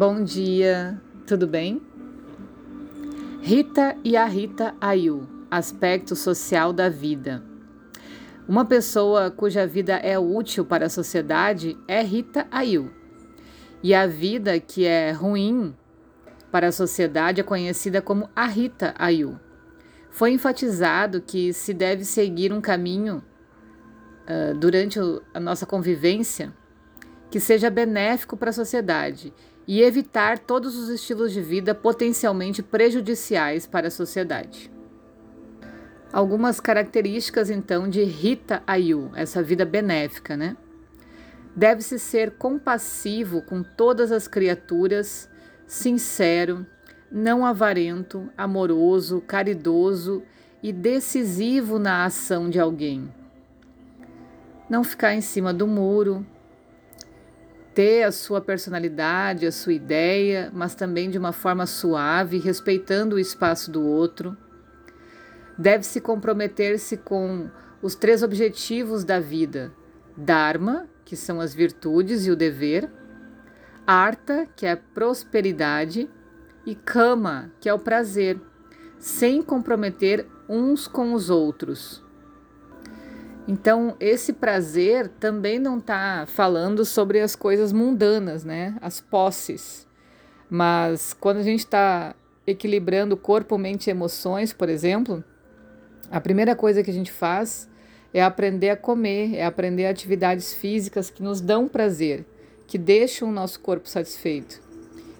Bom dia, tudo bem? Rita e a Rita Ayu, aspecto social da vida. Uma pessoa cuja vida é útil para a sociedade é Rita Ayu. E a vida que é ruim para a sociedade é conhecida como a Rita Ayu. Foi enfatizado que se deve seguir um caminho uh, durante a nossa convivência que seja benéfico para a sociedade e evitar todos os estilos de vida potencialmente prejudiciais para a sociedade. Algumas características então de Rita Ayu, essa vida benéfica, né? Deve-se ser compassivo com todas as criaturas, sincero, não avarento, amoroso, caridoso e decisivo na ação de alguém. Não ficar em cima do muro, a sua personalidade, a sua ideia, mas também de uma forma suave, respeitando o espaço do outro. Deve-se comprometer-se com os três objetivos da vida: Dharma, que são as virtudes e o dever, Artha, que é a prosperidade, e Kama, que é o prazer, sem comprometer uns com os outros. Então, esse prazer também não está falando sobre as coisas mundanas, né? As posses. Mas quando a gente está equilibrando corpo, mente e emoções, por exemplo, a primeira coisa que a gente faz é aprender a comer, é aprender atividades físicas que nos dão prazer, que deixam o nosso corpo satisfeito.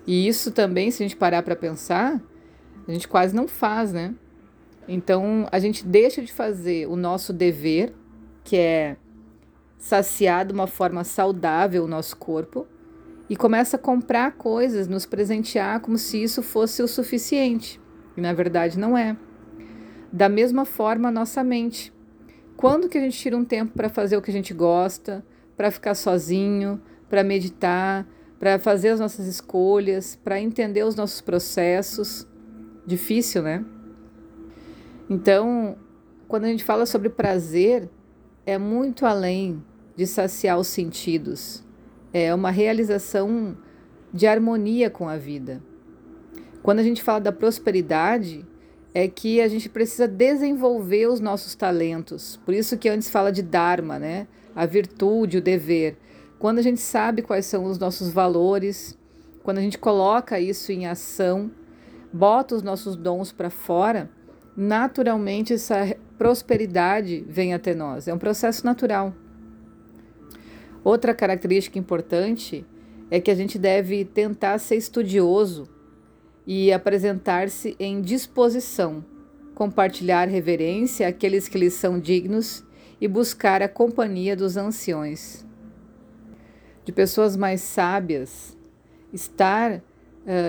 E isso também, se a gente parar para pensar, a gente quase não faz, né? Então, a gente deixa de fazer o nosso dever, que é saciar de uma forma saudável o nosso corpo, e começa a comprar coisas, nos presentear como se isso fosse o suficiente. E na verdade não é. Da mesma forma, a nossa mente. Quando que a gente tira um tempo para fazer o que a gente gosta, para ficar sozinho, para meditar, para fazer as nossas escolhas, para entender os nossos processos? Difícil, né? Então, quando a gente fala sobre prazer, é muito além de saciar os sentidos. É uma realização de harmonia com a vida. Quando a gente fala da prosperidade, é que a gente precisa desenvolver os nossos talentos. Por isso que antes fala de dharma, né? A virtude, o dever. Quando a gente sabe quais são os nossos valores, quando a gente coloca isso em ação, bota os nossos dons para fora, naturalmente essa prosperidade vem até nós. É um processo natural. Outra característica importante é que a gente deve tentar ser estudioso e apresentar-se em disposição, compartilhar reverência àqueles que lhes são dignos e buscar a companhia dos anciões. De pessoas mais sábias, estar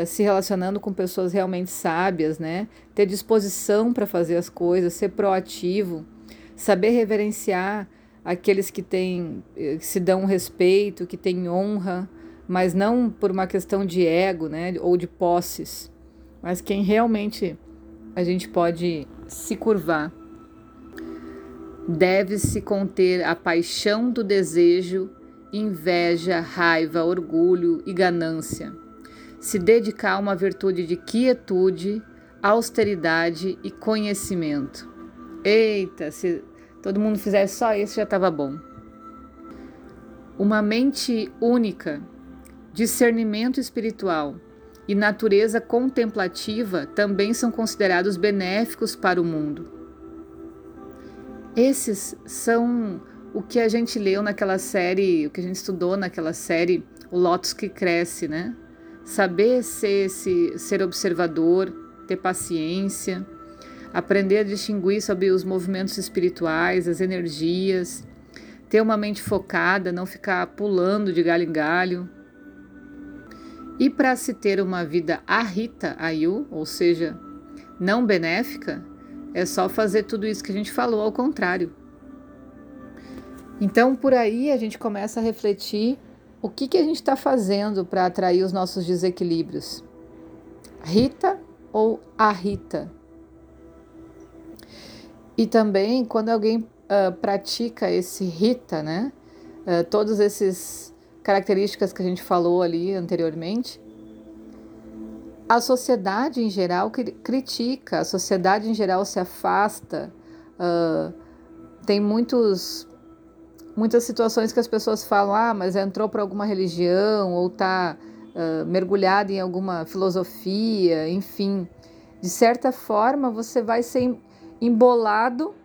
se relacionando com pessoas realmente sábias, né? Ter disposição para fazer as coisas, ser proativo, saber reverenciar aqueles que têm, eh, que se dão respeito, que têm honra, mas não por uma questão de ego, né, ou de posses, mas quem realmente a gente pode se curvar. Deve-se conter a paixão do desejo, inveja, raiva, orgulho e ganância. Se dedicar a uma virtude de quietude, austeridade e conhecimento. Eita, se todo mundo fizesse só isso já estava bom. Uma mente única discernimento espiritual e natureza contemplativa também são considerados benéficos para o mundo. Esses são o que a gente leu naquela série, o que a gente estudou naquela série, o Lótus que cresce, né? Saber ser, esse, ser observador, ter paciência, aprender a distinguir sobre os movimentos espirituais, as energias, ter uma mente focada, não ficar pulando de galho em galho e para se ter uma vida arita ayu, ou seja, não benéfica, é só fazer tudo isso que a gente falou ao contrário. Então, por aí a gente começa a refletir o que, que a gente está fazendo para atrair os nossos desequilíbrios. Rita ou arita? E também quando alguém uh, pratica esse rita, né? Uh, todos esses características que a gente falou ali anteriormente, a sociedade em geral critica, a sociedade em geral se afasta. Uh, tem muitos, muitas situações que as pessoas falam: ah, mas entrou para alguma religião ou está uh, mergulhado em alguma filosofia, enfim. De certa forma, você vai ser embolado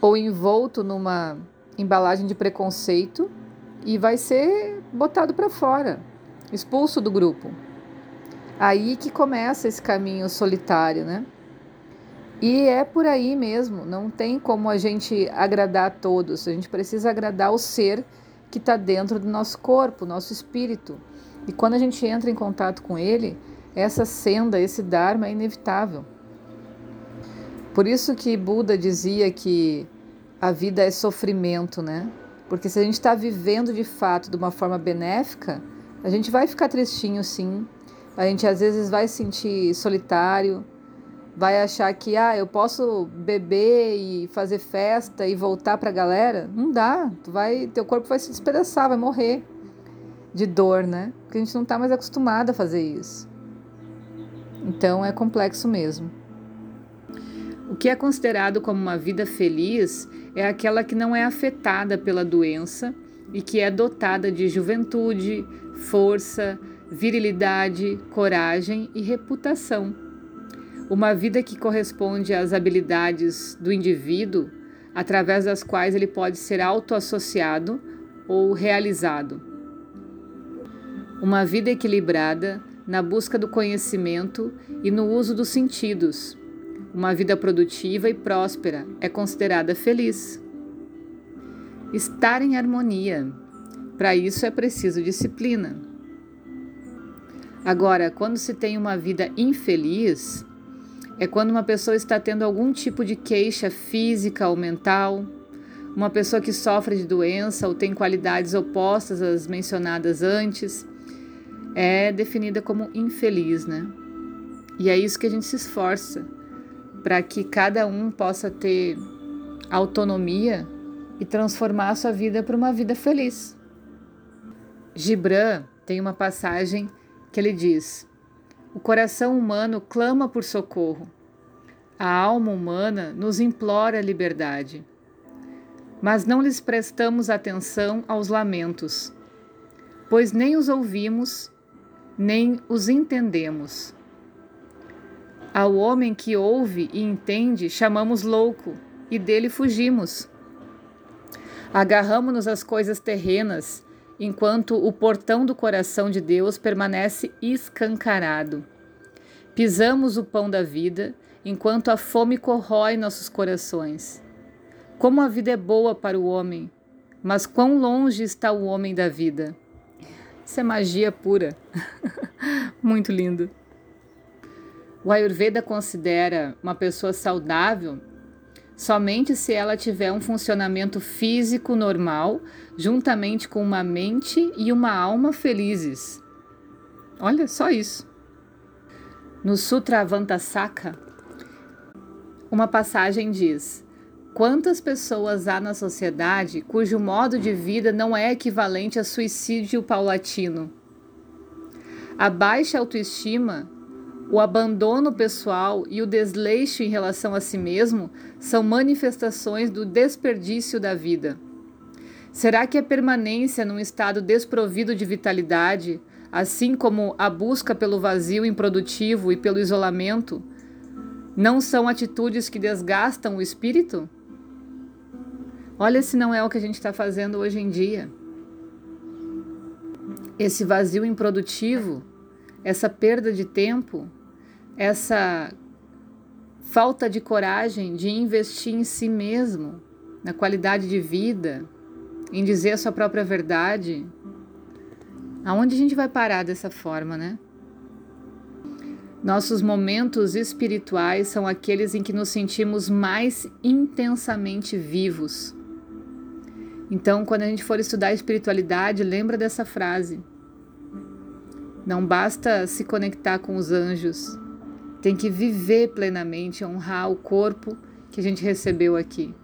ou envolto numa embalagem de preconceito e vai ser botado para fora, expulso do grupo. Aí que começa esse caminho solitário, né? E é por aí mesmo, não tem como a gente agradar a todos, a gente precisa agradar o ser que está dentro do nosso corpo, nosso espírito. E quando a gente entra em contato com ele, essa senda, esse Dharma é inevitável. Por isso que Buda dizia que a vida é sofrimento, né? Porque se a gente está vivendo de fato de uma forma benéfica, a gente vai ficar tristinho sim, a gente às vezes vai se sentir solitário, vai achar que ah, eu posso beber e fazer festa e voltar para a galera. Não dá, tu vai, teu corpo vai se despedaçar, vai morrer de dor, né? Porque a gente não está mais acostumado a fazer isso. Então é complexo mesmo. O que é considerado como uma vida feliz é aquela que não é afetada pela doença e que é dotada de juventude, força, virilidade, coragem e reputação. Uma vida que corresponde às habilidades do indivíduo, através das quais ele pode ser autoassociado ou realizado. Uma vida equilibrada na busca do conhecimento e no uso dos sentidos. Uma vida produtiva e próspera é considerada feliz. Estar em harmonia. Para isso é preciso disciplina. Agora, quando se tem uma vida infeliz, é quando uma pessoa está tendo algum tipo de queixa física ou mental, uma pessoa que sofre de doença ou tem qualidades opostas às mencionadas antes, é definida como infeliz, né? E é isso que a gente se esforça para que cada um possa ter autonomia e transformar a sua vida para uma vida feliz. Gibran tem uma passagem que ele diz: O coração humano clama por socorro. A alma humana nos implora liberdade. Mas não lhes prestamos atenção aos lamentos, pois nem os ouvimos, nem os entendemos. Ao homem que ouve e entende, chamamos louco, e dele fugimos. Agarramos-nos às coisas terrenas enquanto o portão do coração de Deus permanece escancarado. Pisamos o pão da vida enquanto a fome corrói nossos corações. Como a vida é boa para o homem, mas quão longe está o homem da vida. Isso é magia pura. Muito lindo. O Ayurveda considera uma pessoa saudável somente se ela tiver um funcionamento físico normal, juntamente com uma mente e uma alma felizes. Olha só isso. No Sutra Avantasaka, uma passagem diz: Quantas pessoas há na sociedade cujo modo de vida não é equivalente a suicídio paulatino? A baixa autoestima o abandono pessoal e o desleixo em relação a si mesmo são manifestações do desperdício da vida. Será que a permanência num estado desprovido de vitalidade, assim como a busca pelo vazio improdutivo e pelo isolamento, não são atitudes que desgastam o espírito? Olha se não é o que a gente está fazendo hoje em dia. Esse vazio improdutivo, essa perda de tempo, essa falta de coragem de investir em si mesmo, na qualidade de vida, em dizer a sua própria verdade. Aonde a gente vai parar dessa forma, né? Nossos momentos espirituais são aqueles em que nos sentimos mais intensamente vivos. Então, quando a gente for estudar espiritualidade, lembra dessa frase. Não basta se conectar com os anjos, tem que viver plenamente, honrar o corpo que a gente recebeu aqui.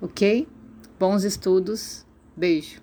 Ok? Bons estudos. Beijo.